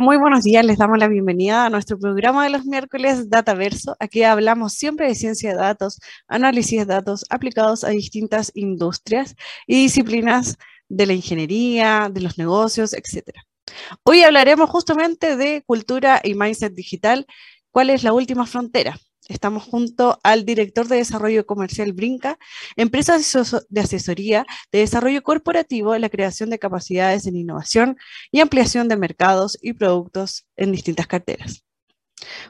Muy buenos días. Les damos la bienvenida a nuestro programa de los miércoles Dataverso. Aquí hablamos siempre de ciencia de datos, análisis de datos aplicados a distintas industrias y disciplinas de la ingeniería, de los negocios, etc. Hoy hablaremos justamente de cultura y mindset digital. ¿Cuál es la última frontera? Estamos junto al director de desarrollo comercial Brinca, empresa de asesoría de desarrollo corporativo la creación de capacidades en innovación y ampliación de mercados y productos en distintas carteras.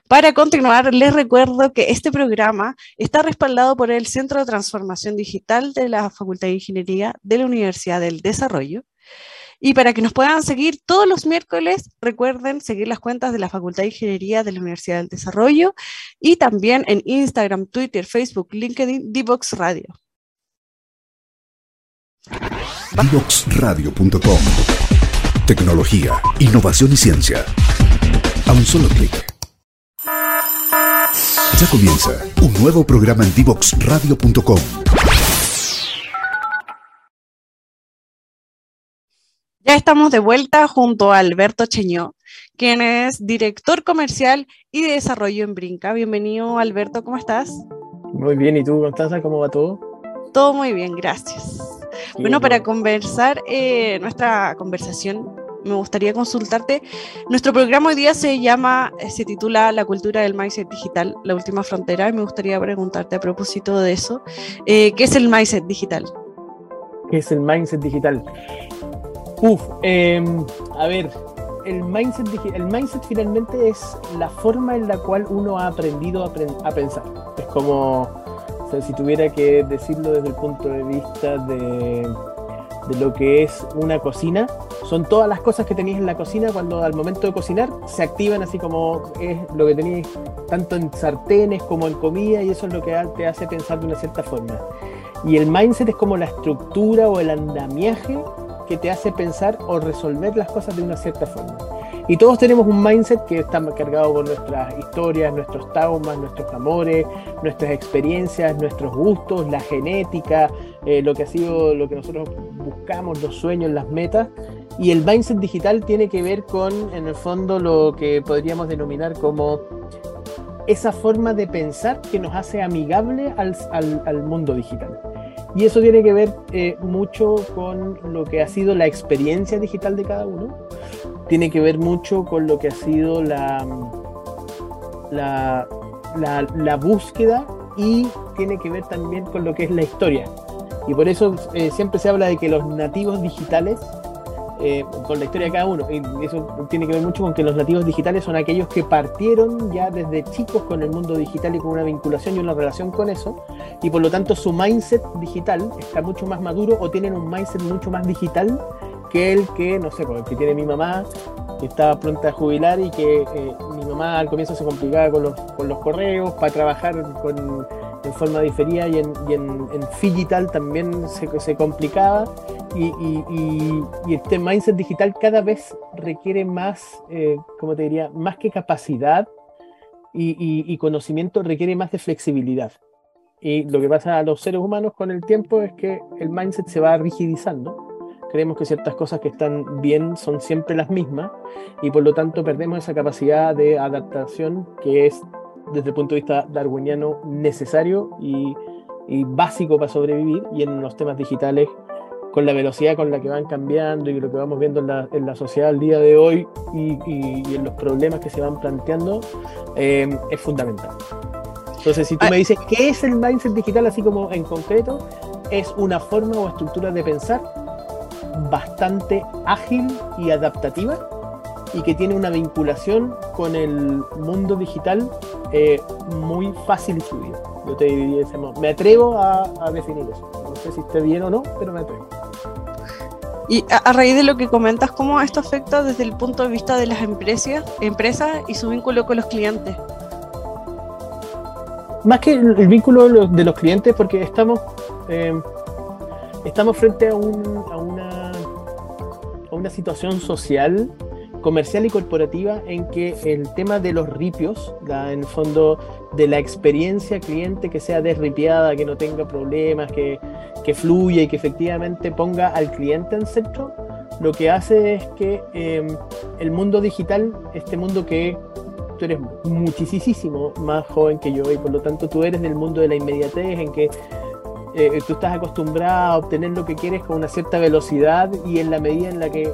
Para continuar, les recuerdo que este programa está respaldado por el Centro de Transformación Digital de la Facultad de Ingeniería de la Universidad del Desarrollo y para que nos puedan seguir todos los miércoles, recuerden seguir las cuentas de la Facultad de Ingeniería de la Universidad del Desarrollo y también en Instagram, Twitter, Facebook, LinkedIn, Divox Radio. Divoxradio.com Tecnología, innovación y ciencia. A un solo clic. Ya comienza un nuevo programa en Divoxradio.com Ya estamos de vuelta junto a Alberto Cheñó, quien es director comercial y de desarrollo en Brinca. Bienvenido, Alberto, ¿cómo estás? Muy bien, ¿y tú, Constanza, cómo va todo? Todo muy bien, gracias. bueno, para conversar eh, nuestra conversación, me gustaría consultarte. Nuestro programa hoy día se llama, eh, se titula La cultura del mindset digital, la última frontera, y me gustaría preguntarte a propósito de eso, eh, ¿qué es el mindset digital? ¿Qué es el mindset digital? Uf, em, a ver, el mindset, el mindset finalmente es la forma en la cual uno ha aprendido a, pensar. Es como, si tuviera que decirlo desde el punto de vista de, lo que es una cocina, son todas las cosas que tenéis en la cocina cuando al momento de cocinar se activan así como es lo que tenéis tanto en sartenes como en comida y eso es lo que te hace pensar de una cierta forma. Y el mindset es como la estructura o el andamiaje que te hace pensar o resolver las cosas de una cierta forma. Y todos tenemos un mindset que está cargado por nuestras historias, nuestros traumas, nuestros amores, nuestras experiencias, nuestros gustos, la genética, eh, lo que ha sido lo que nosotros buscamos, los sueños, las metas. Y el mindset digital tiene que ver con, en el fondo, lo que podríamos denominar como esa forma de pensar que nos hace amigable al, al, al mundo digital. Y eso tiene que ver eh, mucho con lo que ha sido la experiencia digital de cada uno. Tiene que ver mucho con lo que ha sido la, la, la, búsqueda y tiene que ver también con lo que es la historia. Y por eso eh, siempre se habla de que los nativos digitales eh, con la historia de cada uno. Y eso tiene que ver mucho con que los nativos digitales son aquellos que partieron ya desde chicos con el mundo digital y con una vinculación y una relación con eso, y por lo tanto su mindset digital está mucho más maduro o tienen un mindset mucho más digital que que, no sé, pues, el que tiene mi mamá, que está pronta a jubilar y que eh, mi mamá al comienzo se complicaba con los, con los correos, para trabajar con en forma diferida y en, y en, digital también se, se complicaba y, y, y, este mindset digital cada vez requiere más, eh, como te diría, más que capacidad y, conocimiento, requiere más de flexibilidad. Y lo que pasa a los seres humanos con el tiempo es que el mindset se va rigidizando. Creemos que ciertas cosas que están bien son siempre las mismas y por lo tanto perdemos esa capacidad de adaptación que es desde el punto de vista darwiniano necesario y, básico para sobrevivir y en los temas digitales con la velocidad con la que van cambiando y lo que vamos viendo en la, en la sociedad al día de hoy y, y, en los problemas que se van planteando, eh, es fundamental. Entonces, si tú me dices, ¿qué es el mindset digital así como en concreto? Es una forma o estructura de pensar bastante ágil y adaptativa y que tiene una vinculación con el mundo digital eh, muy fácil y fluida. Yo te diría, me atrevo a, a definir eso. No sé si esté bien o no, pero me atrevo. Y a, raíz de lo que comentas, ¿cómo esto afecta desde el punto de vista de las empresas, empresas y su vínculo con los clientes? Más que el, vínculo de los clientes, porque estamos, eh, estamos frente a, un, a, una, a una situación social comercial y corporativa en que el tema de los ripios, en el fondo de la experiencia cliente que sea desripiada, que no tenga problemas, que, que fluya y que efectivamente ponga al cliente en centro, lo que hace es que em, el mundo digital, este mundo que tú eres muchísimo más joven que yo y por lo tanto tú eres del mundo de la inmediatez en que eh, tú estás acostumbrado a obtener lo que quieres con una cierta velocidad y en la medida en la que,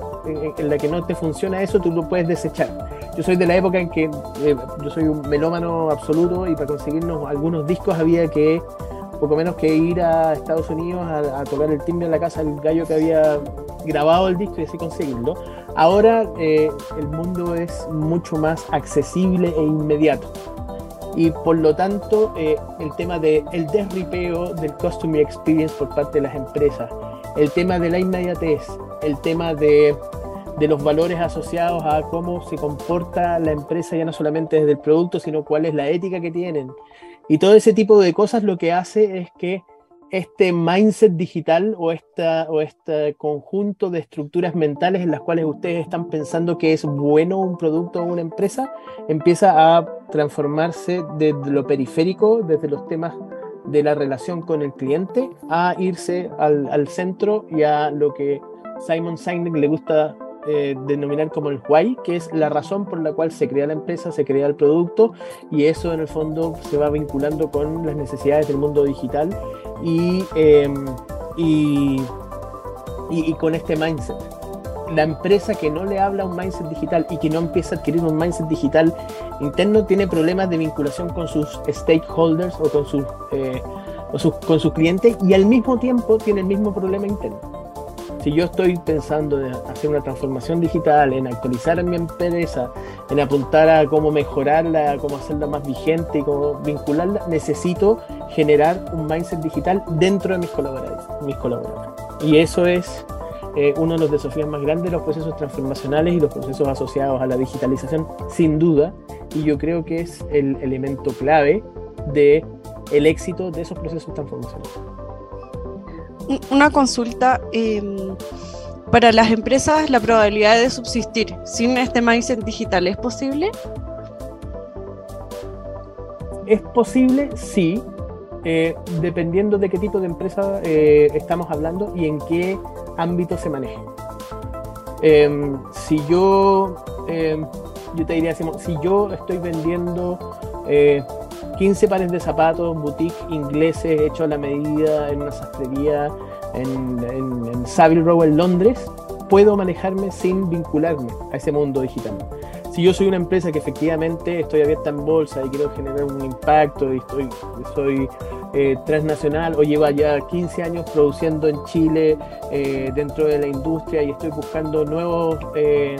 en, la que no te funciona eso, tú lo puedes desechar. Yo soy de la época en que eh, yo soy un melómano absoluto y para conseguirnos algunos discos había que poco menos que ir a Estados Unidos a, tocar el timbre en la casa del gallo que había grabado el disco y así conseguirlo. Ahora eh, el mundo es mucho más accesible e inmediato y por lo tanto eh, el tema del el desripeo del customer experience por parte de las empresas, el tema de la inmediatez, el tema de, de, los valores asociados a cómo se comporta la empresa ya no solamente desde el producto, sino cuál es la ética que tienen. Y todo ese tipo de cosas lo que hace es que este mindset digital o, esta, o este conjunto de estructuras mentales en las cuales ustedes están pensando que es bueno un producto o una empresa, empieza a transformarse desde lo periférico, desde los temas de la relación con el cliente, a irse al, al centro y a lo que Simon Sinek le gusta eh, denominar como el why, que es la razón por la cual se crea la empresa, se crea el producto y eso en el fondo se va vinculando con las necesidades del mundo digital y, em, y, y, con este mindset. La empresa que no le habla un mindset digital y que no empieza a adquirir un mindset digital interno tiene problemas de vinculación con sus stakeholders o con sus, eh, o sus, con sus clientes y al mismo tiempo tiene el mismo problema interno si yo estoy pensando en hacer una transformación digital, en actualizar mi empresa, en apuntar a cómo mejorarla, cómo hacerla más vigente y cómo vincularla, necesito generar un mindset digital dentro de mis colaboradores. Mis colaboradores. Y eso es eh, uno de los desafíos más grandes de los procesos transformacionales y los procesos asociados a la digitalización, sin duda. Y yo creo que es el elemento clave de el éxito de esos procesos transformacionales una consulta. Em, para las empresas, la probabilidad de subsistir sin este mindset digital, ¿es posible? Es posible, sí, eh, dependiendo de qué tipo de empresa eh, estamos hablando y en qué ámbito se maneje. Em, si yo, em, yo te diría, si yo estoy vendiendo 15 eh, pares de zapatos, boutique ingleses hechos a la medida en una sastrería en, en, Savile Row en Londres, puedo manejarme sin vincularme a ese mundo digital. Si yo soy una empresa que efectivamente estoy abierta en bolsa y quiero generar un impacto y estoy, soy eh, transnacional o lleva ya 15 años produciendo en Chile eh, dentro de la industria y estoy buscando nuevos eh,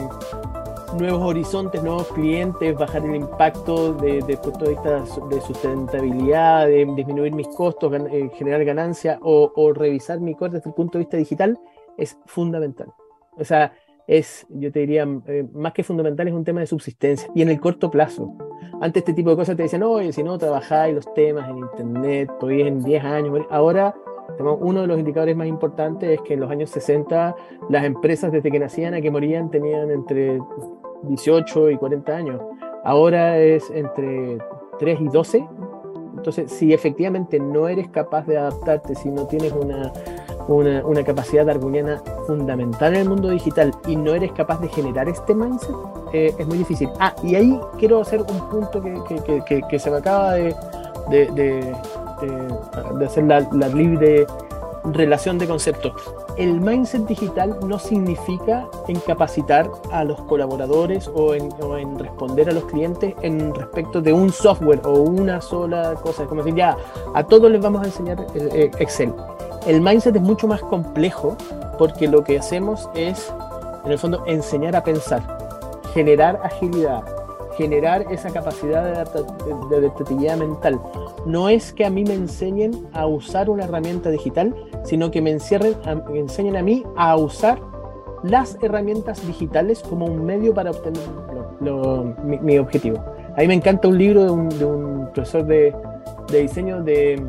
nuevos horizontes, nuevos clientes, bajar el impacto desde de punto de vista de sustentabilidad, de disminuir mis costos, eh, generar ganancia o, revisar mi core desde el punto de vista digital, es fundamental. O sea, es, yo te diría, eh, más que fundamental, es un tema de subsistencia y en el corto plazo. Antes este tipo de cosas te decían, oye, si no trabajáis los temas en internet, todavía en 10 años, ahora uno de los indicadores más importantes es que en los años 60 las empresas desde que nacían a que morían tenían entre 18 y 40 años. Ahora es entre 3 y 12. Entonces, si efectivamente no eres capaz de adaptarte, si no tienes una, una, capacidad darwiniana fundamental en el mundo digital y no eres capaz de generar este mindset, eh, es muy difícil. Ah, y ahí quiero hacer un punto que, se me acaba de, de hacer la, la libre relación de conceptos. El mindset digital no significa en capacitar a los colaboradores o en, responder a los clientes en respecto de un software o una sola cosa. Es como decir, ya, a todos les vamos a enseñar eh, eh, Excel. El mindset es mucho más complejo porque lo que hacemos es, en el fondo, enseñar a pensar, generar agilidad, generar esa capacidad de, adaptatividad mental. No es que a mí me enseñen a usar una herramienta digital, sino que me, encierren, me enseñen a mí a usar las herramientas digitales como un medio para obtener mi, objetivo. A mí me encanta un libro de un, profesor de, diseño de,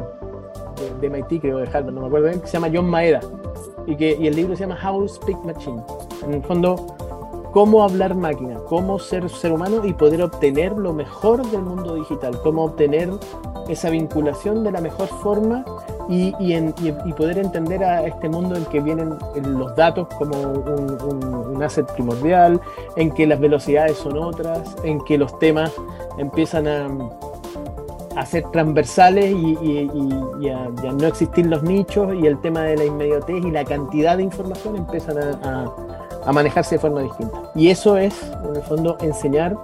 de, MIT, creo, de Harvard, no me acuerdo bien, que se llama John Maeda. Y, que, y el libro se llama How to Speak Machine. En el fondo, cómo hablar máquina, cómo ser ser humano y poder obtener lo mejor del mundo digital, cómo obtener esa vinculación de la mejor forma y, poder entender a este mundo en que vienen los datos como un, asset primordial, en que las velocidades son otras, en que los temas empiezan a, a ser transversales y, a, no existir los nichos y el tema de la inmediatez y la cantidad de información empiezan a a manejarse de forma distinta. Y eso es, en el fondo, enseñar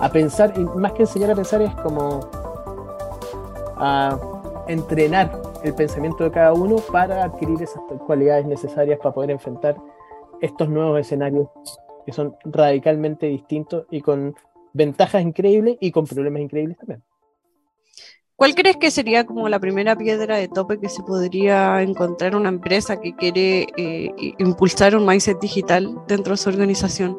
a pensar, y más que enseñar a pensar es como a entrenar el pensamiento de cada uno para adquirir esas cualidades necesarias para poder enfrentar estos nuevos escenarios que son radicalmente distintos y con ventajas increíbles y con problemas increíbles también. ¿Cuál crees que sería como la primera piedra de tope que se podría encontrar una empresa que quiere eh, impulsar un mindset digital dentro de su organización?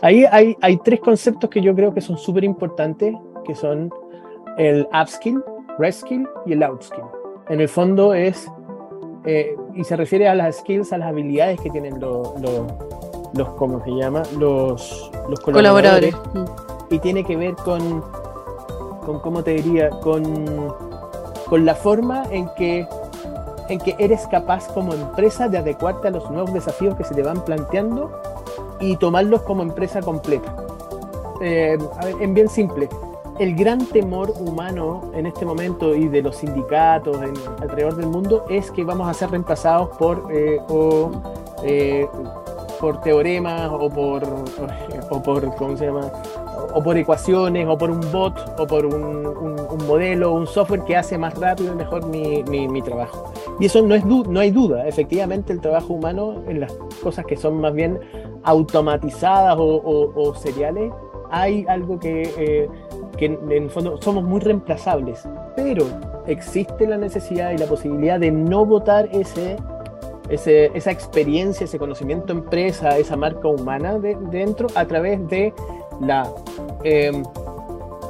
Ahí hay, hay tres conceptos que yo creo que son súper importantes, que son el upskill, reskill y el outskill. En el fondo es, eh, y se refiere a las skills, a las habilidades que tienen los, los, ¿cómo se llama? Los, los colaboradores. Y tiene que ver con con cómo te diría, con, con la forma en que, en que eres capaz como empresa de adecuarte a los nuevos desafíos que se te van planteando y tomarlos como empresa completa. Eh, en bien simple, el gran temor humano en este momento y de los sindicatos alrededor del mundo es que vamos a ser reemplazados por eh, eh, por teoremas o por o por ¿cómo se llama? O por ecuaciones, o por un bot, o por un, un, modelo, un software que hace más rápido y mejor mi, mi, trabajo. Y eso no, es no hay duda, efectivamente el trabajo humano en las cosas que son más bien automatizadas o, seriales, hay algo que, eh, que en el fondo somos muy reemplazables, pero existe la necesidad y la posibilidad de no votar ese ese, esa experiencia, ese conocimiento empresa, esa marca humana de, dentro a través de la eh,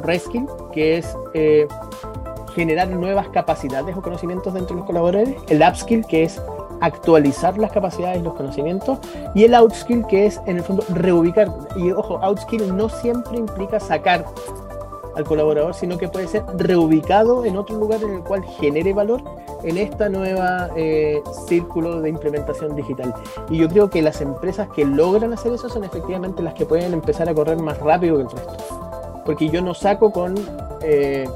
Reskill, que es eh, generar nuevas capacidades o conocimientos dentro de los colaboradores, el Upskill, que es actualizar las capacidades y los conocimientos, y el Outskill, que es en el fondo reubicar. Y ojo, Outskill no siempre implica sacar al colaborador, sino que puede ser reubicado en otro lugar en el cual genere valor en esta nueva eh, círculo de implementación digital. Y yo creo que las empresas que logran hacer eso son efectivamente las que pueden empezar a correr más rápido que el resto. Porque yo no saco con eh,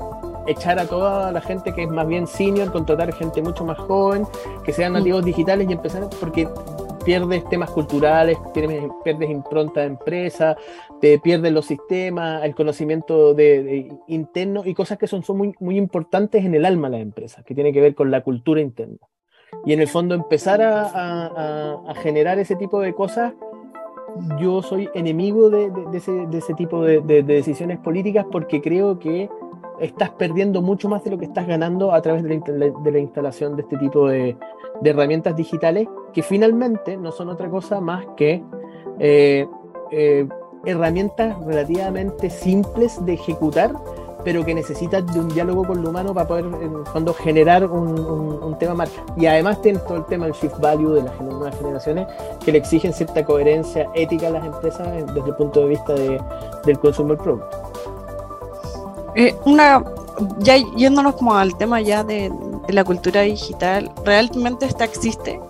echar a toda la gente que es más bien senior, contratar gente mucho más joven, que sean mm. nativos digitales y empezar, porque pierdes temas culturales, pierdes, impronta de empresa, te pierdes los sistemas, el conocimiento de, interno y cosas que son, son muy, muy importantes en el alma de la empresa, que tiene que ver con la cultura interna. Y en el fondo empezar a, generar ese tipo de cosas, yo soy enemigo de, ese, tipo de, decisiones políticas porque creo que estás perdiendo mucho más de lo que estás ganando a través de la, instalación de este tipo de, herramientas digitales que finalmente no son otra cosa más que eh, eh, herramientas relativamente simples de ejecutar, pero que necesitan de un diálogo con lo humano para poder, en generar un, tema marca. Y además tienes todo el tema del shift value de las nuevas generaciones, que le exigen cierta coherencia ética a las empresas desde el punto de vista de, del consumer product. Eh, una, ya yéndonos como al tema ya de, de la cultura digital, ¿realmente esta existe?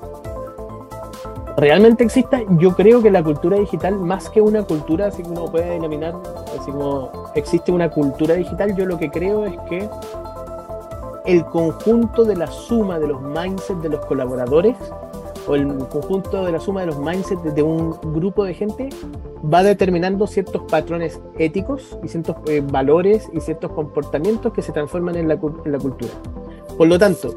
realmente exista, yo creo que la cultura digital, más que una cultura, así como uno puede denominar, así como existe una cultura digital, yo lo que creo es que el conjunto de la suma de los mindsets de los colaboradores o el conjunto de la suma de los mindsets de un grupo de gente va determinando ciertos patrones éticos y ciertos eh, valores y ciertos comportamientos que se transforman en la, en la cultura. Por lo tanto,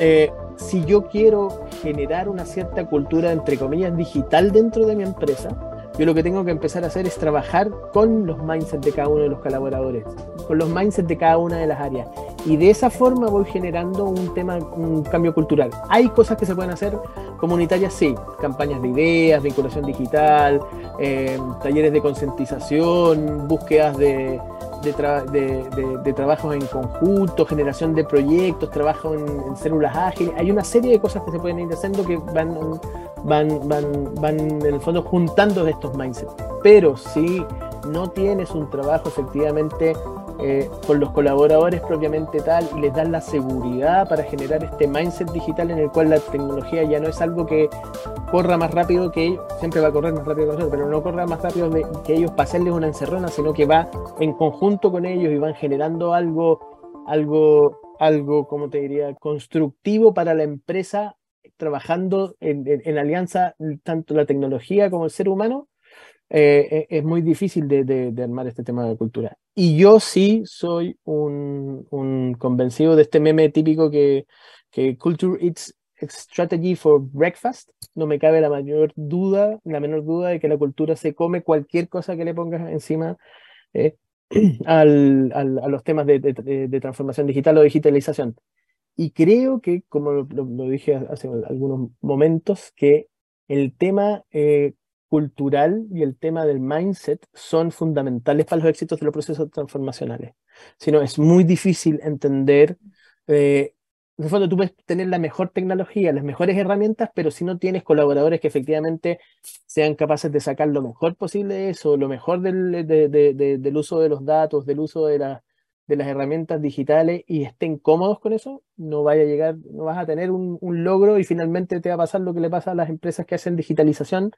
eh, si yo quiero generar una cierta cultura, entre comillas, digital dentro de mi empresa, yo lo que tengo que empezar a hacer es trabajar con los mindsets de cada uno de los colaboradores, con los mindsets de cada una de las áreas. Y de esa forma voy generando un tema, un cambio cultural. Hay cosas que se pueden hacer comunitarias, sí, campañas de ideas, vinculación digital, eh, talleres de concientización, búsquedas de, de, trabajos en conjunto, generación de proyectos, trabajo en, células ágiles. Hay una serie de cosas que se pueden ir haciendo que van, van, van, van en el fondo juntando estos mindsets. Pero si no tienes un trabajo efectivamente eh, con los colaboradores propiamente tal les dan la seguridad para generar este mindset digital en el cual la tecnología ya no es algo que corra más rápido que ellos, siempre va a correr más rápido que nosotros, pero no corra más rápido que ellos para hacerles una encerrona, sino que va en conjunto con ellos y van generando algo, algo, algo, como te diría, constructivo para la empresa, trabajando en, alianza tanto la tecnología como el ser humano eh, eh, es muy difícil de, de, armar este tema de cultura. Y yo sí soy un, un convencido de este meme típico que, que Culture Eats Strategy for Breakfast. No me cabe la mayor duda, la menor duda de que la cultura se come cualquier cosa que le pongas encima eh, al, al, a los temas de, de, transformación digital o digitalización. Y creo que, como lo, lo, dije hace algunos momentos, que el tema eh, cultural y el tema del mindset son fundamentales para los éxitos de los procesos transformacionales. Si no, es muy difícil entender, eh, en el fondo tú puedes tener la mejor tecnología, las mejores herramientas, pero si no tienes colaboradores que efectivamente sean capaces de sacar lo mejor posible de eso, lo mejor del, del uso de los datos, del uso de, la, de las herramientas digitales y estén cómodos con eso, no vaya a llegar, no vas a tener un, logro y finalmente te va a pasar lo que le pasa a las empresas que hacen digitalización,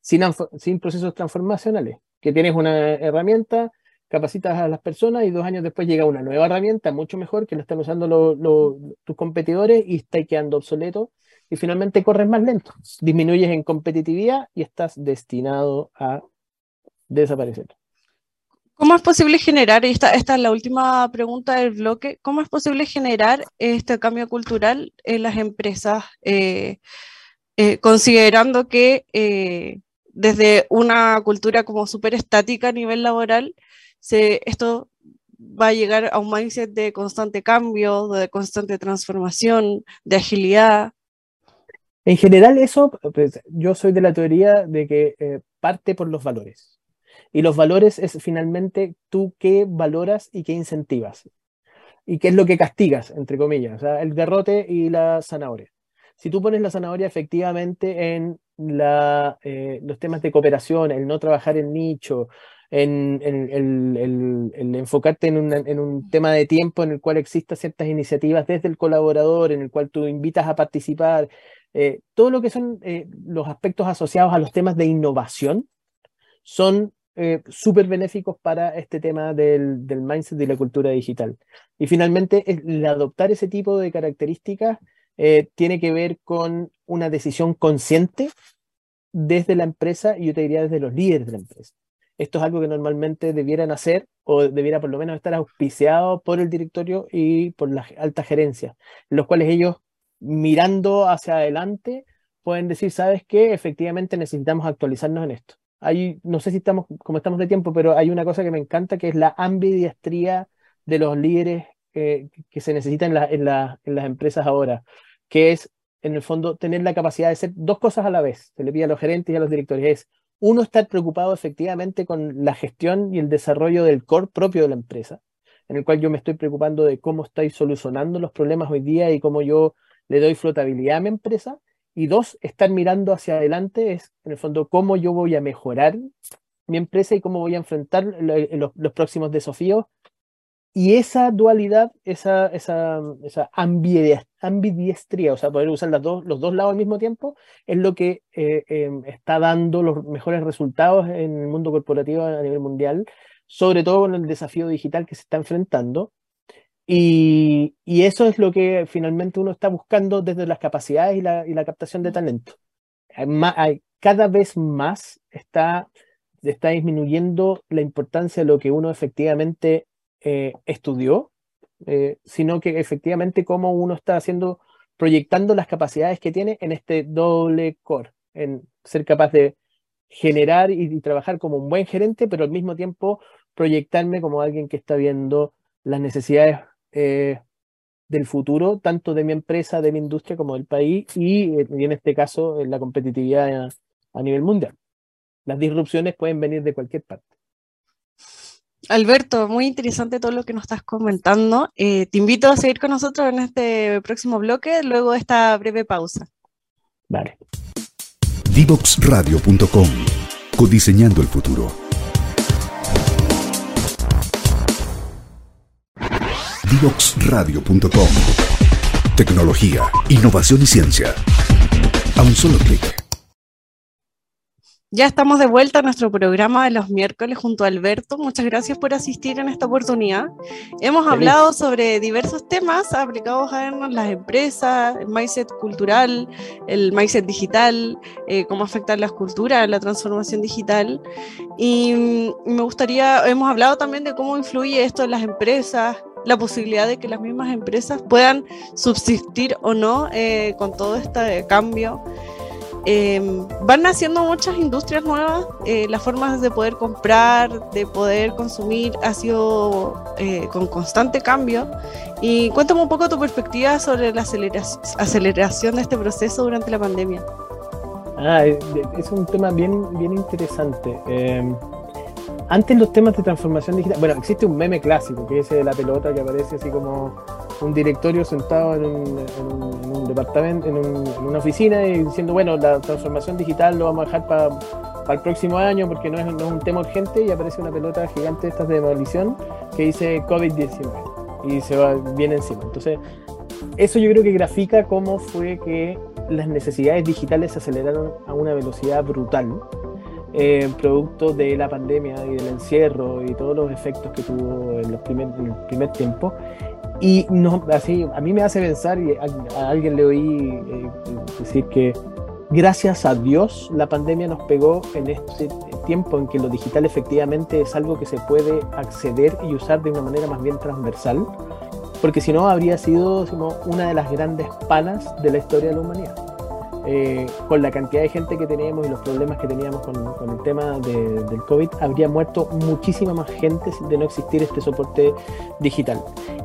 sin, procesos transformacionales, que tienes una herramienta, capacitas a las personas y dos años después llega una nueva herramienta mucho mejor que la están usando tus competidores y está quedando obsoleto y finalmente corres más lento, disminuyes en competitividad y estás destinado a desaparecer. ¿Cómo es posible generar, y esta, esta es la última pregunta del bloque, cómo es posible generar este cambio cultural en las empresas, eh, eh, considerando que eh, desde una cultura como súper estática a nivel laboral, se, esto va a llegar a un mindset de constante cambio, de constante transformación, de agilidad. En general eso, pues, yo soy de la teoría de que parte por los valores. Y los valores es finalmente tú qué valoras y qué incentivas. Y qué es lo que castigas, entre comillas. El garrote y la zanahoria. Si tú pones la zanahoria efectivamente en eh, los temas de cooperación, el no trabajar en nicho, en, el, enfocarte en, un tema de tiempo en el cual existan ciertas iniciativas desde el colaborador, en el cual tú invitas a participar, eh, todo lo que son eh, los aspectos asociados a los temas de innovación son súper benéficos para este tema del, mindset y la cultura digital. Y finalmente, el adoptar ese tipo de características eh, tiene que ver con una decisión consciente desde la empresa y yo te diría desde los líderes de la empresa. Esto es algo que normalmente debieran hacer o debiera por lo menos estar auspiciado por el directorio y por la alta gerencia, en los cuales ellos mirando hacia adelante pueden decir, ¿sabes qué? Efectivamente necesitamos actualizarnos en esto. Hay, no sé si estamos, como estamos de tiempo, pero hay una cosa que me encanta que es la ambidiestría de los líderes eh, que se necesitan en, en las empresas ahora que es, en el fondo, tener la capacidad de hacer dos cosas a la vez. Se le pide a los gerentes y a los directores. Es, uno, estar preocupado efectivamente con la gestión y el desarrollo del core propio de la empresa, en el cual yo me estoy preocupando de cómo estoy solucionando los problemas hoy día y cómo yo le doy flotabilidad a mi empresa. Y dos, estar mirando hacia adelante es, en el fondo, cómo yo voy a mejorar mi empresa y cómo voy a enfrentar los próximos desafíos y esa dualidad, esa, esa, esa ambidiestría, o sea, poder usar las dos, los dos lados al mismo tiempo, es lo que eh, em, está dando los mejores resultados en el mundo corporativo a nivel mundial, sobre todo con el desafío digital que se está enfrentando. Y, eso es lo que finalmente uno está buscando desde las capacidades y la, captación de talento. Hay, cada vez más está, está disminuyendo la importancia de lo que uno efectivamente eh, estudió, eh, sino que efectivamente cómo uno está haciendo, proyectando las capacidades que tiene en este doble core, en ser capaz de generar y, trabajar como un buen gerente, pero al mismo tiempo proyectarme como alguien que está viendo las necesidades eh, del futuro, tanto de mi empresa, de mi industria, como del país, y, eh, en este caso, en la competitividad a, nivel mundial. Las disrupciones pueden venir de cualquier parte. Alberto, muy interesante todo lo que nos estás comentando. Eh, te invito a seguir con nosotros en este próximo bloque, luego de esta breve pausa. Vale. Divoxradio.com Codiseñando el futuro. Divoxradio.com Tecnología, innovación y ciencia. A un solo clic. Ya estamos de vuelta a nuestro programa de los miércoles junto a Alberto. Muchas gracias por asistir en esta oportunidad. Hemos hablado sobre diversos temas aplicados a las empresas, el mindset cultural, el mindset digital, eh, cómo afectar las culturas, la transformación digital. Y mm, me gustaría, hemos hablado también de cómo influye esto en las empresas, la posibilidad de que las mismas empresas puedan subsistir o no eh, con todo este cambio. Em, van naciendo muchas industrias nuevas, eh, las formas de poder comprar, de poder consumir ha sido eh, con constante cambio. Y cuéntame un poco tu perspectiva sobre la aceleración de este proceso durante la pandemia. Ah, es un tema bien, bien interesante. Antes los temas de transformación digital, bueno, existe un meme clásico, que es de la pelota que aparece así como un directorio sentado en un, departamento, en, una oficina y diciendo, bueno, la transformación digital lo vamos a dejar para el próximo año porque no es, un tema urgente y aparece una pelota gigante estas de demolición que dice COVID-19 y se va bien encima. Entonces, eso yo creo que grafica cómo fue que las necesidades digitales se aceleraron a una velocidad brutal eh, producto de la pandemia y del encierro y todos los efectos que tuvo en, los primer, el primer tiempo. Y no, así, a mí me hace pensar, y a, alguien le oí eh, decir que gracias a Dios la pandemia nos pegó en este tiempo en que lo digital efectivamente es algo que se puede acceder y usar de una manera más bien transversal, porque si no habría sido una de las grandes palas de la historia de la humanidad. Eh, con la cantidad de gente que teníamos y los problemas que teníamos con, el tema del COVID, habría muerto muchísima más gente de no existir este soporte digital.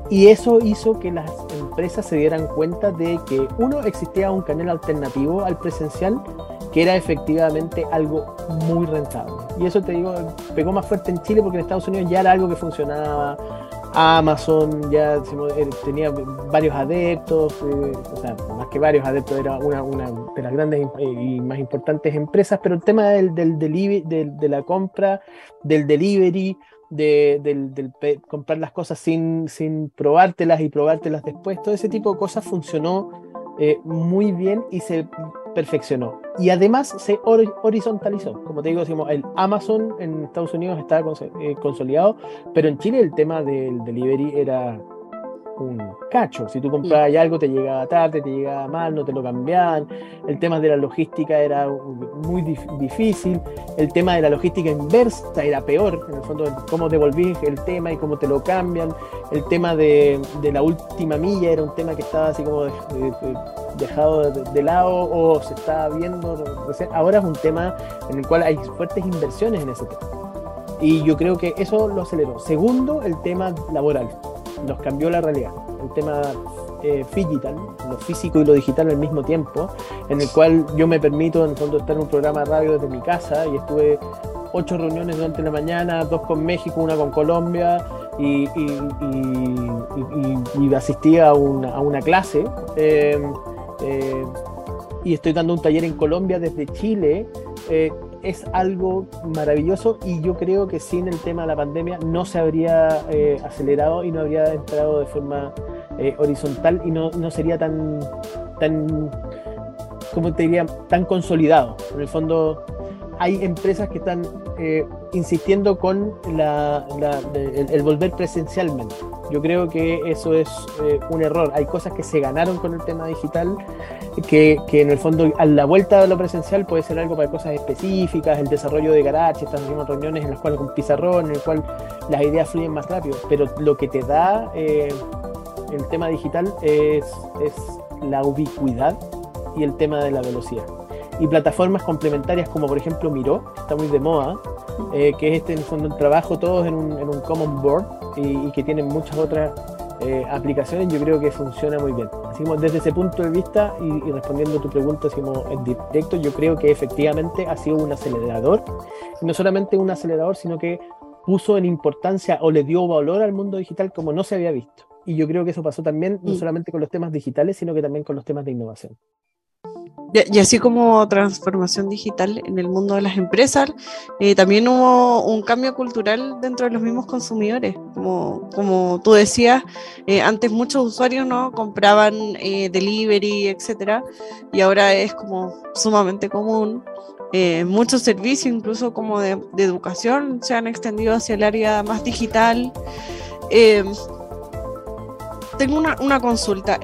Y eso hizo que las empresas se dieran cuenta de que, uno, existía un canal alternativo al presencial que era efectivamente algo muy rentable. Y eso te digo, pegó más fuerte en Chile porque en Estados Unidos ya era algo que funcionaba, Amazon ya eh, tenía varios adeptos, eh, o sea, más que varios adeptos, era una, de las grandes eh, y más importantes empresas, pero el tema del, de la compra, del delivery, de, del, comprar las cosas sin, sin probártelas y probártelas después, todo ese tipo de cosas funcionó muy bien y se perfeccionó. Y además se horizontalizó. Como te digo, decimos, el Amazon en Estados Unidos está eh, consolidado, pero en Chile el tema del delivery era un cacho. Si tú comprabas algo, te llegaba tarde, te llegaba mal, no te lo cambiaban. El tema de la logística era muy difícil. El tema de la logística inversa era peor, en el fondo, cómo devolvís el tema y cómo te lo cambian. El tema de, de la última milla era un tema que estaba así como dejado de, lado o se está viendo. Ahora es un tema en el cual hay fuertes inversiones en ese tema. Y yo creo que eso lo aceleró. Segundo, el tema laboral. Nos cambió la realidad. El tema eh, digital, lo físico y lo digital al mismo tiempo, en el cual yo me permito en el fondo estar en un programa de radio desde mi casa y estuve ocho reuniones durante la mañana, dos con México, una con Colombia y, asistí a una, a una clase. Eh, eh, y estoy dando un taller en Colombia desde Chile. Eh, es algo maravilloso y yo creo que sin el tema de la pandemia no se habría eh, acelerado y no habría entrado de forma horizontal y no, no, sería tan, tan, ¿cómo te diría?, tan consolidado. En el fondo hay empresas que están insistiendo con la, el, volver presencialmente. Yo creo que eso es eh, un error. Hay cosas que se ganaron con el tema digital, que, que, en el fondo a la vuelta de lo presencial puede ser algo para cosas específicas, el desarrollo de garage, estas mismas reuniones en las cuales con pizarrón, en el cual las ideas fluyen más rápido. Pero lo que te da eh, el tema digital es la ubicuidad y el tema de la velocidad y plataformas complementarias como por ejemplo Miro, que está muy de moda, eh, que es este en el fondo el trabajo todos en un, en un common board y, que tienen muchas otras eh, aplicaciones, yo creo que funciona muy bien. Así como desde ese punto de vista y, respondiendo a tu pregunta así en directo, yo creo que efectivamente ha sido un acelerador, y no solamente un acelerador, sino que puso en importancia o le dio valor al mundo digital como no se había visto. Y yo creo que eso pasó también, no solamente con los temas digitales, sino que también con los temas de innovación. Y, así como transformación digital en el mundo de las empresas, eh, también hubo un cambio cultural dentro de los mismos consumidores. Como, como tú decías, eh, antes muchos usuarios no compraban eh, delivery, etcétera, y ahora es como sumamente común. muchos servicios, incluso como de, educación, se han extendido hacia el área más digital. tengo una, una consulta.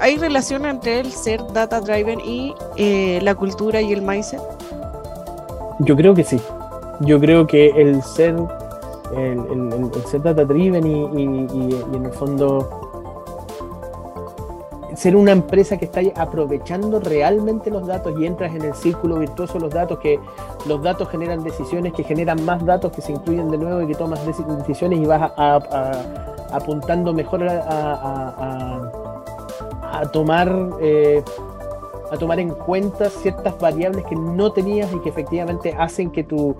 ¿Hay relación entre el ser data driven y eh, la cultura y el mindset? Yo creo que sí. Yo creo que el ser, el, ser data driven y, en el fondo ser una empresa que está aprovechando realmente los datos y entras en el círculo virtuoso los datos, que los datos generan decisiones, que generan más datos que se incluyen de nuevo y que tomas decisiones y vas apuntando mejor a a tomar, eh, a tomar en cuenta ciertas variables que no tenías y que efectivamente hacen que tu,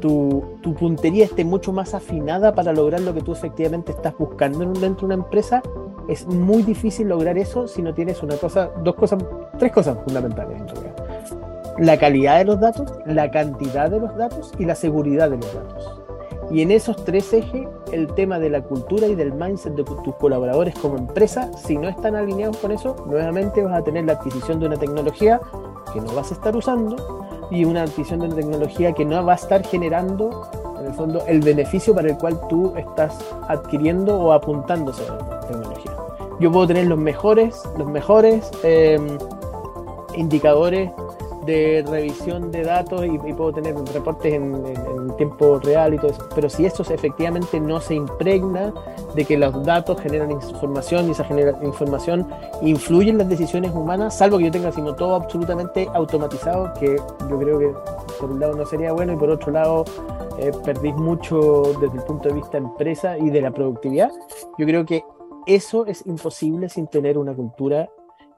tu, puntería esté mucho más afinada para lograr lo que tú efectivamente estás buscando dentro de una empresa. Es muy difícil lograr eso si no tienes una cosa, dos cosas, tres cosas fundamentales en realidad. La calidad de los datos, la cantidad de los datos y la seguridad de los datos. Y en esos tres ejes, el tema de la cultura y del mindset de tus colaboradores como empresa, si no están alineados con eso, nuevamente vas a tener la adquisición de una tecnología que no vas a estar usando y una adquisición de una tecnología que no va a estar generando, en el fondo, el beneficio para el cual tú estás adquiriendo o apuntándose a tecnología. Yo puedo tener los mejores, los mejores eh, indicadores de revisión de datos y, puedo tener reportes en, tiempo real y todo eso. Pero si esto efectivamente no se impregna de que los datos generan información y esa genera información influye en las decisiones humanas, salvo que yo tenga todo absolutamente automatizado, que yo creo que por un lado no sería bueno y por otro lado eh, perdís mucho desde el punto de vista empresa y de la productividad. Yo creo que eso es imposible sin tener una cultura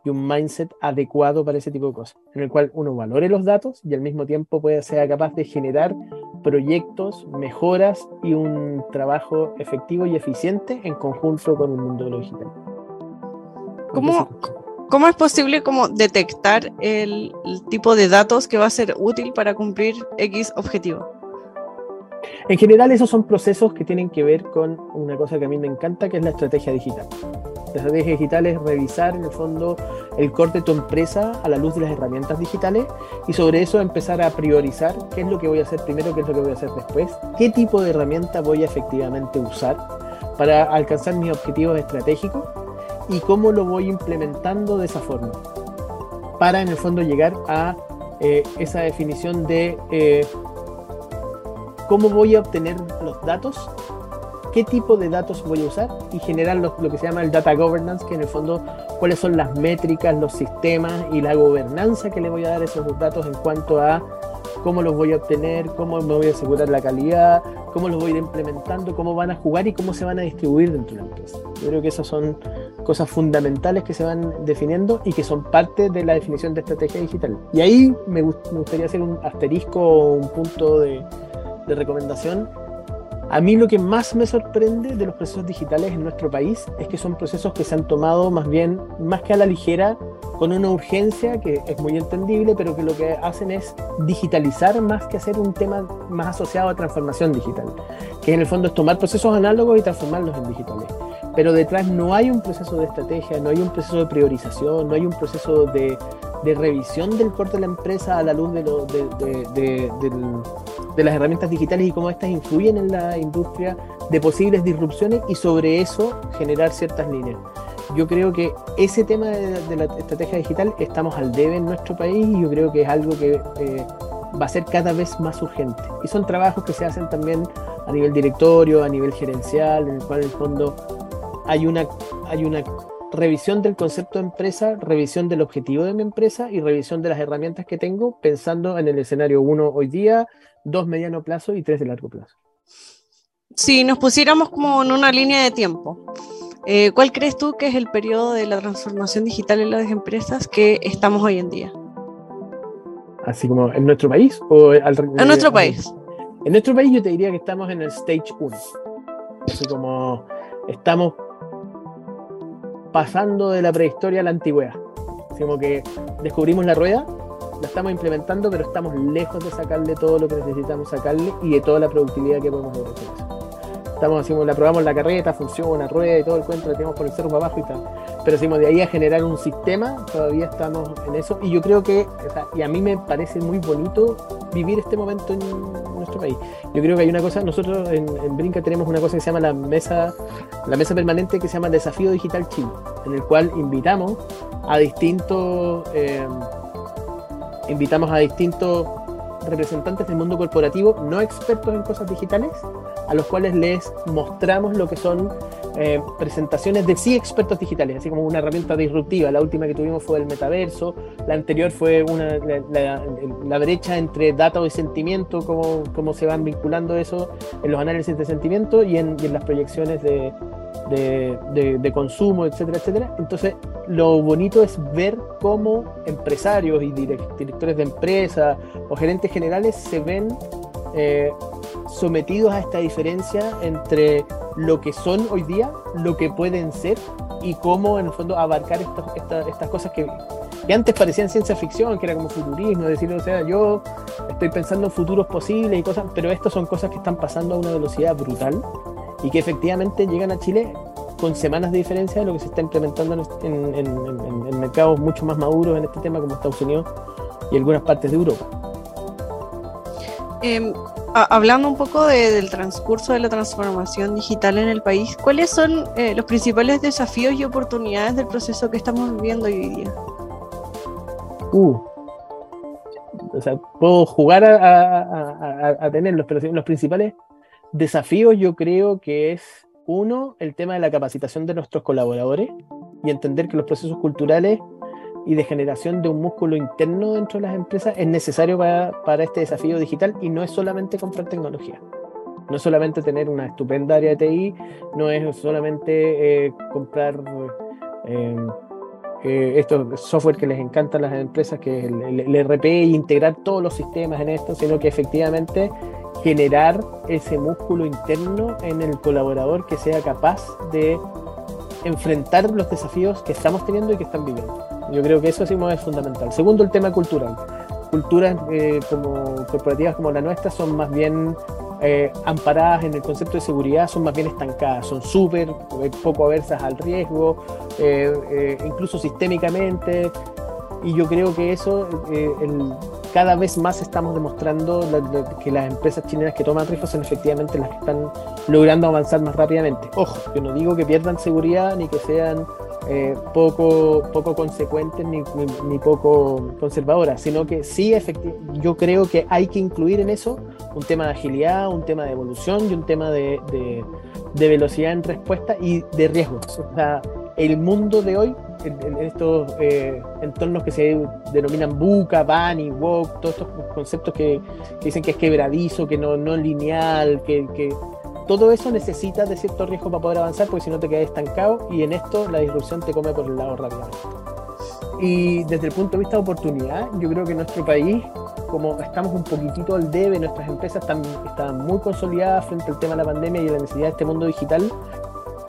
y un mindset adecuado para ese tipo de cosas, en el cual uno valore los datos y al mismo tiempo pueda ser capaz de generar proyectos, mejoras y un trabajo efectivo y eficiente en conjunto con el mundo de lo digital. ¿Cómo, ¿Cómo es posible como detectar el, el tipo de datos que va a ser útil para cumplir X objetivo? En general, esos son procesos que tienen que ver con una cosa que a mí me encanta, que es la estrategia digital. Estrategia digital es revisar en el fondo el corte de tu empresa a la luz de las herramientas digitales y sobre eso empezar a priorizar qué es lo que voy a hacer primero, qué es lo que voy a hacer después, qué tipo de herramienta voy a efectivamente usar para alcanzar mis objetivos estratégicos y cómo lo voy implementando de esa forma para en el fondo llegar a eh, esa definición de eh, cómo voy a obtener los datos qué tipo de datos voy a usar y generar lo, que se llama el data governance, que en el fondo cuáles son las métricas, los sistemas y la gobernanza que le voy a dar a esos datos en cuanto a cómo los voy a obtener, cómo me voy a asegurar la calidad, cómo los voy a ir implementando, cómo van a jugar y cómo se van a distribuir dentro de la empresa. Yo creo que esas son cosas fundamentales que se van definiendo y que son parte de la definición de estrategia digital. Y ahí me, gustaría hacer un asterisco o un punto de, de recomendación a mí lo que más me sorprende de los procesos digitales en nuestro país es que son procesos que se han tomado más bien, más que a la ligera, con una urgencia que es muy entendible, pero que lo que hacen es digitalizar más que hacer un tema más asociado a transformación digital, que en el fondo es tomar procesos análogos y transformarlos en digitales. Pero detrás no hay un proceso de estrategia, no hay un proceso de priorización, no hay un proceso de, revisión del corte de la empresa a la luz de, de las herramientas digitales y cómo estas influyen en la industria, de posibles disrupciones y sobre eso generar ciertas líneas. Yo creo que ese tema de, la estrategia digital estamos al debe en nuestro país y yo creo que es algo que eh, va a ser cada vez más urgente. Y son trabajos que se hacen también a nivel directorio, a nivel gerencial, en el cual en el fondo hay una, hay una revisión del concepto de empresa, revisión del objetivo de mi empresa y revisión de las herramientas que tengo pensando en el escenario 1 hoy día, 2 mediano plazo y 3 de largo plazo. Si nos pusiéramos como en una línea de tiempo, eh, ¿cuál crees tú que es el periodo de la transformación digital en las empresas que estamos hoy en día? Así como en nuestro país o al, en nuestro país. En nuestro país yo te diría que estamos en el stage 1. Así como estamos pasando de la prehistoria a la antigüedad. Como que descubrimos la rueda, la estamos implementando, pero estamos lejos de sacarle todo lo que necesitamos sacarle y de toda la productividad que podemos lograr Estamos haciendo, la probamos la carreta, funciona, rueda y todo el cuento, le tenemos por el cerro para abajo y tal. Pero decimos de ahí a generar un sistema, todavía estamos en eso. Y yo creo que, y a mí me parece muy bonito vivir este momento en nuestro país. Yo creo que hay una cosa, nosotros en, Brinca tenemos una cosa que se llama la mesa, la mesa permanente que se llama Desafío Digital Chile, en el cual invitamos a distintos, eh, invitamos a distintos representantes del mundo corporativo, no expertos en cosas digitales, a los cuales les mostramos lo que son eh, presentaciones de sí expertos digitales, así como una herramienta disruptiva. La última que tuvimos fue el metaverso, la anterior fue una, la, brecha entre data y sentimiento, cómo, cómo, se van vinculando eso en los análisis de sentimiento y en, las proyecciones de, de, de, consumo, etcétera, etcétera. Entonces, lo bonito es ver cómo empresarios y directores de empresas o gerentes generales se ven eh, sometidos a esta diferencia entre lo que son hoy día, lo que pueden ser y cómo en el fondo abarcar estas cosas que, antes parecían ciencia ficción, que era como futurismo, decir, o sea, yo estoy pensando en futuros posibles y cosas, pero estas son cosas que están pasando a una velocidad brutal y que efectivamente llegan a Chile con semanas de diferencia de lo que se está implementando en, en mercados mucho más maduros en este tema como Estados Unidos y algunas partes de Europa. Em, hablando un poco del transcurso de la transformación digital en el país, ¿cuáles son eh, los principales desafíos y oportunidades del proceso que estamos viviendo hoy día? Uh, o sea, puedo jugar a, tenerlos, pero los principales desafíos yo creo que es, uno, el tema de la capacitación de nuestros colaboradores y entender que los procesos culturales y de generación de un músculo interno dentro de las empresas es necesario para, este desafío digital y no es solamente comprar tecnología. No es solamente tener una estupenda área de TI, no es solamente eh, comprar eh, eh, estos software que les encantan las empresas, que es el, el, RP, e integrar todos los sistemas en esto, sino que efectivamente generar ese músculo interno en el colaborador que sea capaz de enfrentar los desafíos que estamos teniendo y que están viviendo. Yo creo que eso sí es fundamental. Segundo, el tema cultural. Culturas eh, como corporativas como la nuestra son más bien eh, amparadas en el concepto de seguridad, son más bien estancadas, son súper eh, poco aversas al riesgo, incluso sistémicamente. Y yo creo que eso cada vez más estamos demostrando que las empresas chilenas que toman riesgos son efectivamente las que están logrando avanzar más rápidamente. Ojo, yo no digo que pierdan seguridad ni que sean eh, poco, poco consecuentes ni, ni, poco conservadoras, sino que sí, yo creo que hay que incluir en eso un tema de agilidad, un tema de evolución y un tema de, de, velocidad en respuesta y de riesgos. O sea, el mundo de hoy, en, estos eh, entornos que se denominan buca, bunny, walk, todos estos conceptos que, dicen que es quebradizo, que no, no lineal, que, que todo eso necesita de cierto riesgo para poder avanzar, porque si no te quedas estancado y en esto la disrupción te come por el lado rápidamente. Y desde el punto de vista de oportunidad, yo creo que nuestro país, como estamos un poquitito al debe, nuestras empresas están, están muy consolidadas frente al tema de la pandemia y la necesidad de este mundo digital,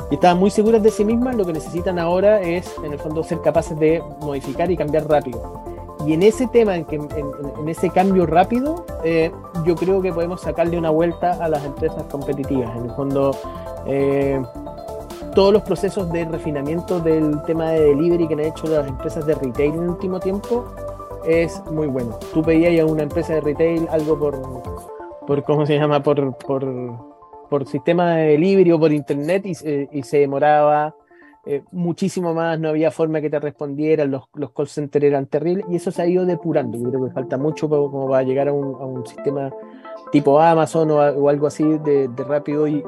y estaban muy seguras de sí mismas, lo que necesitan ahora es, en el fondo, ser capaces de modificar y cambiar rápido. Y en ese tema, en, que, en, ese cambio rápido, eh, yo creo que podemos sacarle una vuelta a las empresas competitivas. En el fondo, eh, todos los procesos de refinamiento del tema de delivery que han hecho las empresas de retail en el último tiempo es muy bueno. Tú pedías a una empresa de retail algo por por ¿cómo se llama? Por, por, por sistema de delivery o por internet y, y se demoraba eh, muchísimo más, no había forma que te respondieran, los, los call centers eran terribles y eso se ha ido depurando. Yo creo que falta mucho como para llegar a un, a un sistema tipo Amazon o, algo así de, de rápido y,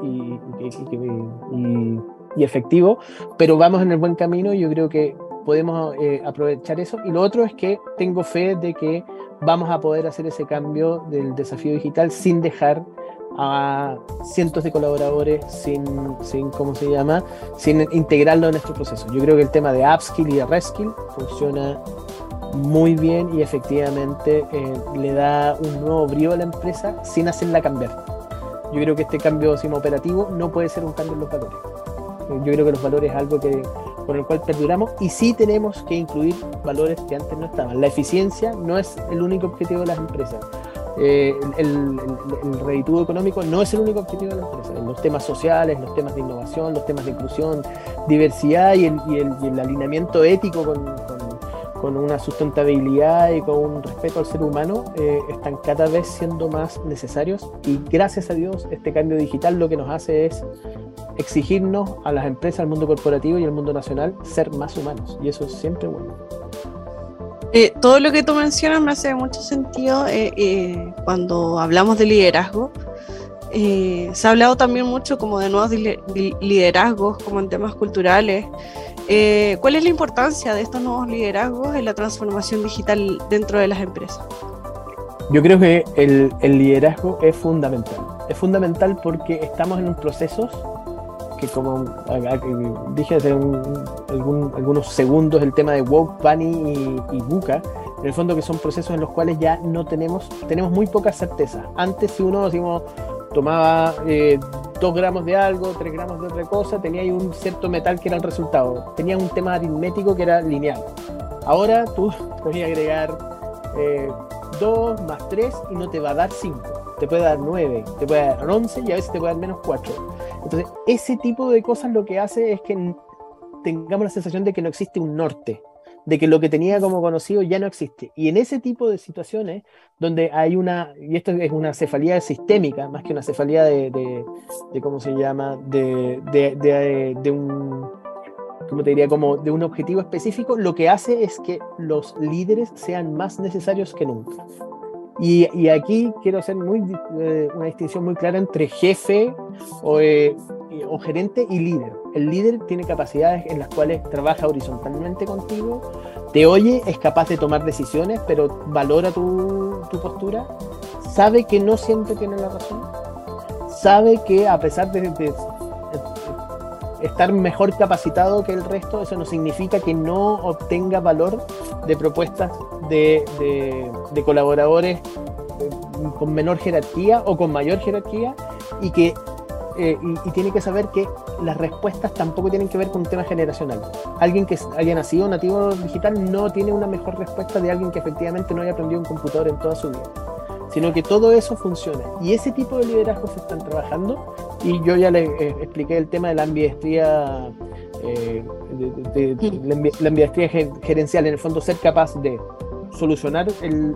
y, efectivo, pero vamos en el buen camino y yo creo que podemos eh, aprovechar eso. Y lo otro es que tengo fe de que vamos a poder hacer ese cambio del desafío digital sin dejar a cientos de colaboradores sin, sin, ¿cómo se llama? Sin integrarlo en nuestro proceso. Yo creo que el tema de upskill y de reskill funciona muy bien y efectivamente eh, le da un nuevo brío a la empresa sin hacerla cambiar. Yo creo que este cambio operativo no puede ser un cambio en los valores. Yo creo que los valores es algo que, con el cual perduramos y sí tenemos que incluir valores que antes no estaban. La eficiencia no es el único objetivo de las empresas eh, el, el, económico no es el único objetivo de la empresa. Los temas sociales, los temas de innovación, los temas de inclusión, diversidad y el, alineamiento ético con, una sustentabilidad y con un respeto al ser humano eh, están cada vez siendo más necesarios y gracias a Dios este cambio digital lo que nos hace es exigirnos a las empresas, al mundo corporativo y al mundo nacional ser más humanos y eso es siempre bueno. Eh, todo lo que tú mencionas me hace mucho sentido eh, eh, cuando hablamos de liderazgo. se ha hablado también mucho como de nuevos liderazgos, como en temas culturales. ¿Cuál es la importancia de estos nuevos liderazgos en la transformación digital dentro de las empresas? Yo creo que el liderazgo es fundamental. Es fundamental porque estamos en un proceso que como dije hace algunos segundos el tema de Woke, Bunny y, Buka, en el fondo que son procesos en los cuales ya no tenemos, tenemos muy poca certeza. Antes si uno decimos, tomaba eh, dos gramos de algo, tres gramos de otra cosa, tenía ahí un cierto metal que era el resultado. Tenía un tema aritmético que era lineal. Ahora tú podías agregar eh, dos más tres y no te va a dar cinco. Te puede dar nueve, te puede dar once y a veces te puede dar menos cuatro. Entonces, ese tipo de cosas lo que hace es que tengamos la sensación de que no existe un norte, de que lo que tenía como conocido ya no existe. Y en ese tipo de situaciones, donde hay una, y esto es una cefalía sistémica, más que una cefalía de, ¿cómo se llama?, de, de un, ¿cómo te diría?, como de un objetivo específico, lo que hace es que los líderes sean más necesarios que nunca. Y, aquí quiero hacer muy, eh, una distinción muy clara entre jefe o, eh, o, gerente y líder. El líder tiene capacidades en las cuales trabaja horizontalmente contigo, te oye, es capaz de tomar decisiones, pero valora tu, tu postura, sabe que no siempre tiene la razón, sabe que a pesar de, de estar mejor capacitado que el resto, eso no significa que no obtenga valor de propuestas de, de, colaboradores eh, con menor jerarquía o con mayor jerarquía y que eh, y, tiene que saber que las respuestas tampoco tienen que ver con un tema generacional. Alguien que haya nacido nativo digital no tiene una mejor respuesta de alguien que efectivamente no haya aprendido un computador en toda su vida sino que todo eso funciona. Y ese tipo de liderazgo se están trabajando y yo ya le eh, expliqué el tema de la ambidiestría, eh, de, la ambidiestría gerencial, en el fondo ser capaz de solucionar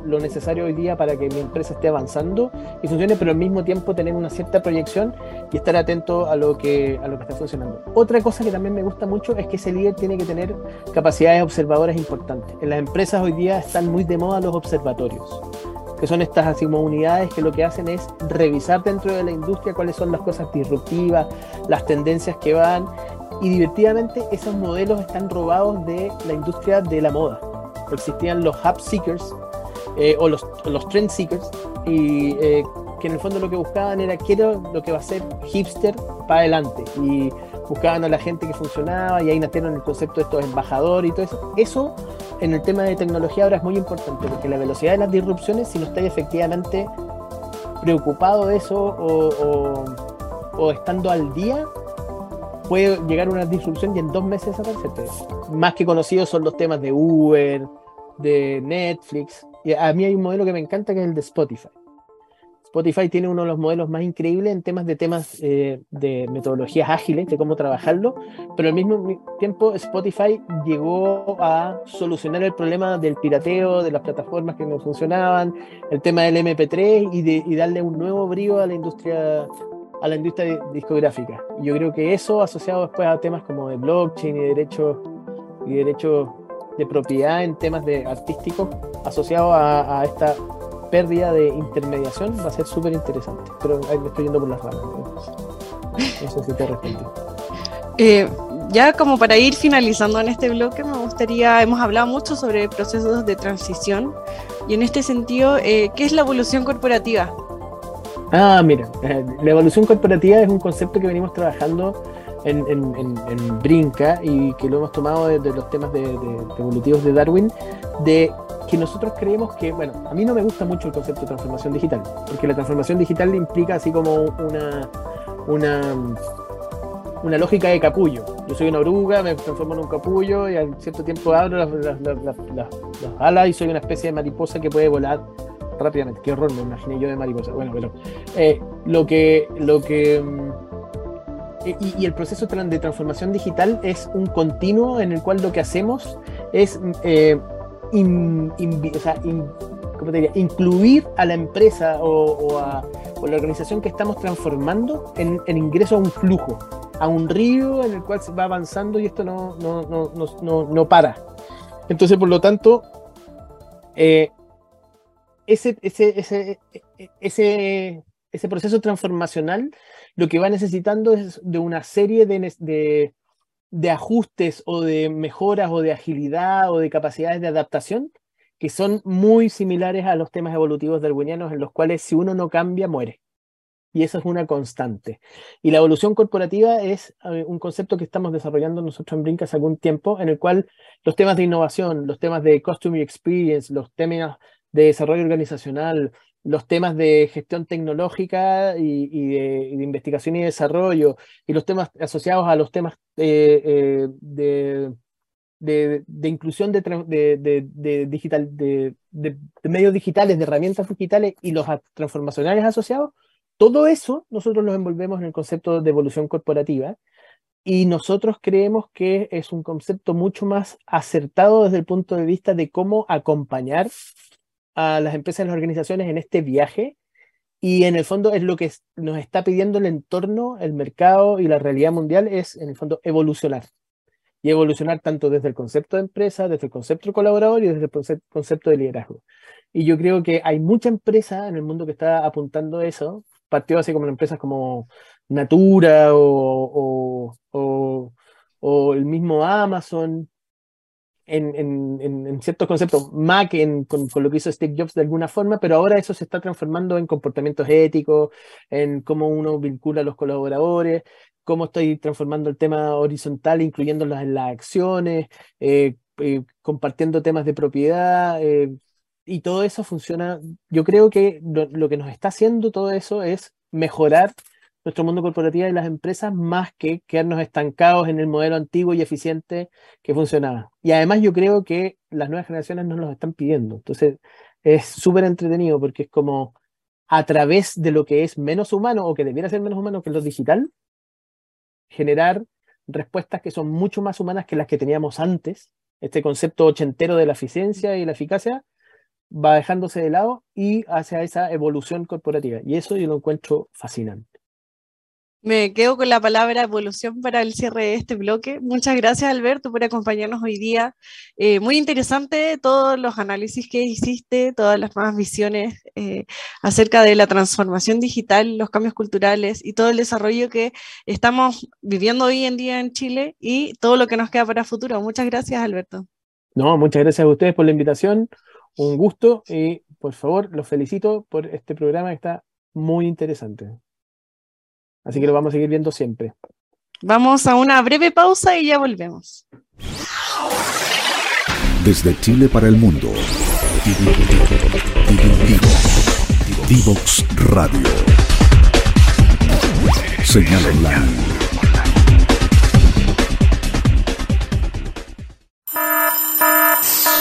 lo necesario hoy día para que mi empresa esté avanzando y funcione, pero al mismo tiempo tener una cierta proyección y estar atento a lo que, a lo que está funcionando. Otra cosa que también me gusta mucho es que ese líder tiene que tener capacidades observadoras importantes. En las empresas hoy día están muy de moda los observatorios que son estas así como unidades que lo que hacen es revisar dentro de la industria cuáles son las cosas disruptivas, las tendencias que van, y divertidamente esos modelos están robados de la industria de la moda. Existían los hub seekers eh, o, los, los, trend seekers, y eh, que en el fondo lo que buscaban era qué lo que va a ser hipster para adelante. Y buscaban a la gente que funcionaba y ahí nacieron el concepto de estos embajadores y todo eso. Eso en el tema de tecnología ahora es muy importante porque la velocidad de las disrupciones, si no estáis efectivamente preocupado de eso o, estando al día, puede llegar una disrupción y en dos meses desaparecer. Más que conocidos son los temas de Uber, de Netflix. Y a mí hay un modelo que me encanta que es el de Spotify. Spotify tiene uno de los modelos más increíbles en temas de temas eh, de metodologías ágiles, de cómo trabajarlo, pero al mismo tiempo Spotify llegó a solucionar el problema del pirateo, de las plataformas que no funcionaban, el tema del MP3 y, darle un nuevo brío a la industria a la industria discográfica. Yo creo que eso asociado después a temas como de blockchain y derechos y derechos de propiedad en temas de artísticos asociados a, a esta pérdida de intermediación va a ser súper interesante. Pero ahí me estoy yendo por las ramas. No sé si te respondí. Eh, ya como para ir finalizando en este bloque, me gustaría, hemos hablado mucho sobre procesos de transición y en este sentido, eh, ¿qué es la evolución corporativa? Ah, mira, eh, la evolución corporativa es un concepto que venimos trabajando en, en, Brinca y que lo hemos tomado de, los temas de, evolutivos de Darwin, de que nosotros creemos que, bueno, a mí no me gusta mucho el concepto de transformación digital, porque la transformación digital implica así como una, una, una lógica de capullo. Yo soy una oruga, me transformo en un capullo y al cierto tiempo abro las, las alas y soy una especie de mariposa que puede volar rápidamente. Qué horror, me imaginé yo de mariposa. Bueno, pero eh, lo que. Lo que mm, y, el proceso de transformación digital es un continuo en el cual lo que hacemos es eh, incluir a la empresa o, a, la organización que estamos transformando en, ingreso a un flujo, a un río en el cual se va avanzando y esto no, no, no, no, no para. Entonces, por lo tanto, eh, ese, ese, ese, ese, proceso transformacional lo que va necesitando es de una serie de, ajustes o de mejoras o de agilidad o de capacidades de adaptación que son muy similares a los temas evolutivos darwinianos en los cuales si uno no cambia, muere. Y eso es una constante. Y la evolución corporativa es eh, un concepto que estamos desarrollando nosotros en Brinca hace algún tiempo, en el cual los temas de innovación, los temas de customer experience, los temas de desarrollo organizacional, los temas de gestión tecnológica y, de, investigación y desarrollo, y los temas asociados a los temas eh, eh, de, de, inclusión de, digital, de, medios digitales, de herramientas digitales y los transformacionales asociados, todo eso nosotros lo envolvemos en el concepto de evolución corporativa. Y nosotros creemos que es un concepto mucho más acertado desde el punto de vista de cómo acompañar a las empresas y las organizaciones en este viaje y en el fondo es lo que nos está pidiendo el entorno, el mercado y la realidad mundial es en el fondo evolucionar. Y evolucionar tanto desde el concepto de empresa, desde el concepto colaborador y desde el concepto de liderazgo. Y yo creo que hay mucha empresa en el mundo que está apuntando eso, partió así como empresas como Natura o, o el mismo Amazon, en, en, en, ciertos conceptos, Mac con, con, lo que hizo Steve Jobs de alguna forma, pero ahora eso se está transformando en comportamientos éticos, en cómo uno vincula a los colaboradores, cómo estoy transformando el tema horizontal, incluyéndolos en las acciones, eh, eh, compartiendo temas de propiedad, eh, y todo eso funciona. Yo creo que lo que nos está haciendo todo eso es mejorar nuestro mundo corporativo y las empresas más que quedarnos estancados en el modelo antiguo y eficiente que funcionaba. Y además yo creo que las nuevas generaciones nos lo están pidiendo. Entonces es súper entretenido porque es como a través de lo que es menos humano o que debiera ser menos humano que lo digital, generar respuestas que son mucho más humanas que las que teníamos antes. Este concepto ochentero de la eficiencia y la eficacia va dejándose de lado y hacia esa evolución corporativa. Y eso yo lo encuentro fascinante. Me quedo con la palabra evolución para el cierre de este bloque. Muchas gracias, Alberto, por acompañarnos hoy día. Eh, muy interesante todos los análisis que hiciste, todas las nuevas visiones eh, acerca de la transformación digital, los cambios culturales y todo el desarrollo que estamos viviendo hoy en día en Chile y todo lo que nos queda para el futuro. Muchas gracias, Alberto. No, muchas gracias a ustedes por la invitación. Un gusto y, por favor, los felicito por este programa que está muy interesante. Así que lo vamos a seguir viendo siempre. Vamos a una breve pausa y ya volvemos. Desde Chile para el mundo. Divox Radio. Señal online.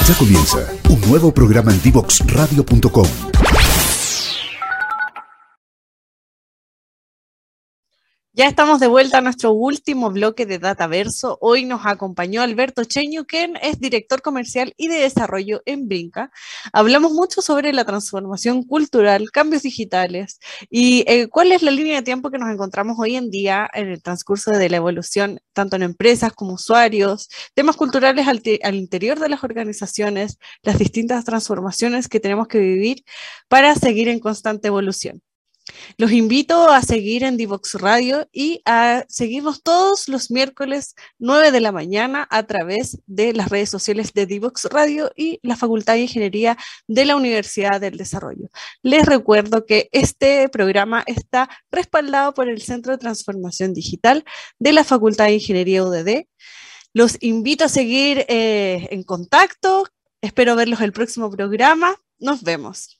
Ya comienza un nuevo programa en divoxradio.com Ya estamos de vuelta a nuestro último bloque de Dataverso. Hoy nos acompañó Alberto Cheño, quien es director comercial y de desarrollo en Brinca. Hablamos mucho sobre la transformación cultural, cambios digitales y eh, cuál es la línea de tiempo que nos encontramos hoy en día en el transcurso de la evolución, tanto en empresas como usuarios, temas culturales al, al interior de las organizaciones, las distintas transformaciones que tenemos que vivir para seguir en constante evolución. Los invito a seguir en Divox Radio y a seguirnos todos los miércoles 9 de la mañana a través de las redes sociales de Divox Radio y la Facultad de Ingeniería de la Universidad del Desarrollo. Les recuerdo que este programa está respaldado por el Centro de Transformación Digital de la Facultad de Ingeniería UDD. Los invito a seguir eh, en contacto. Espero verlos el próximo programa. Nos vemos.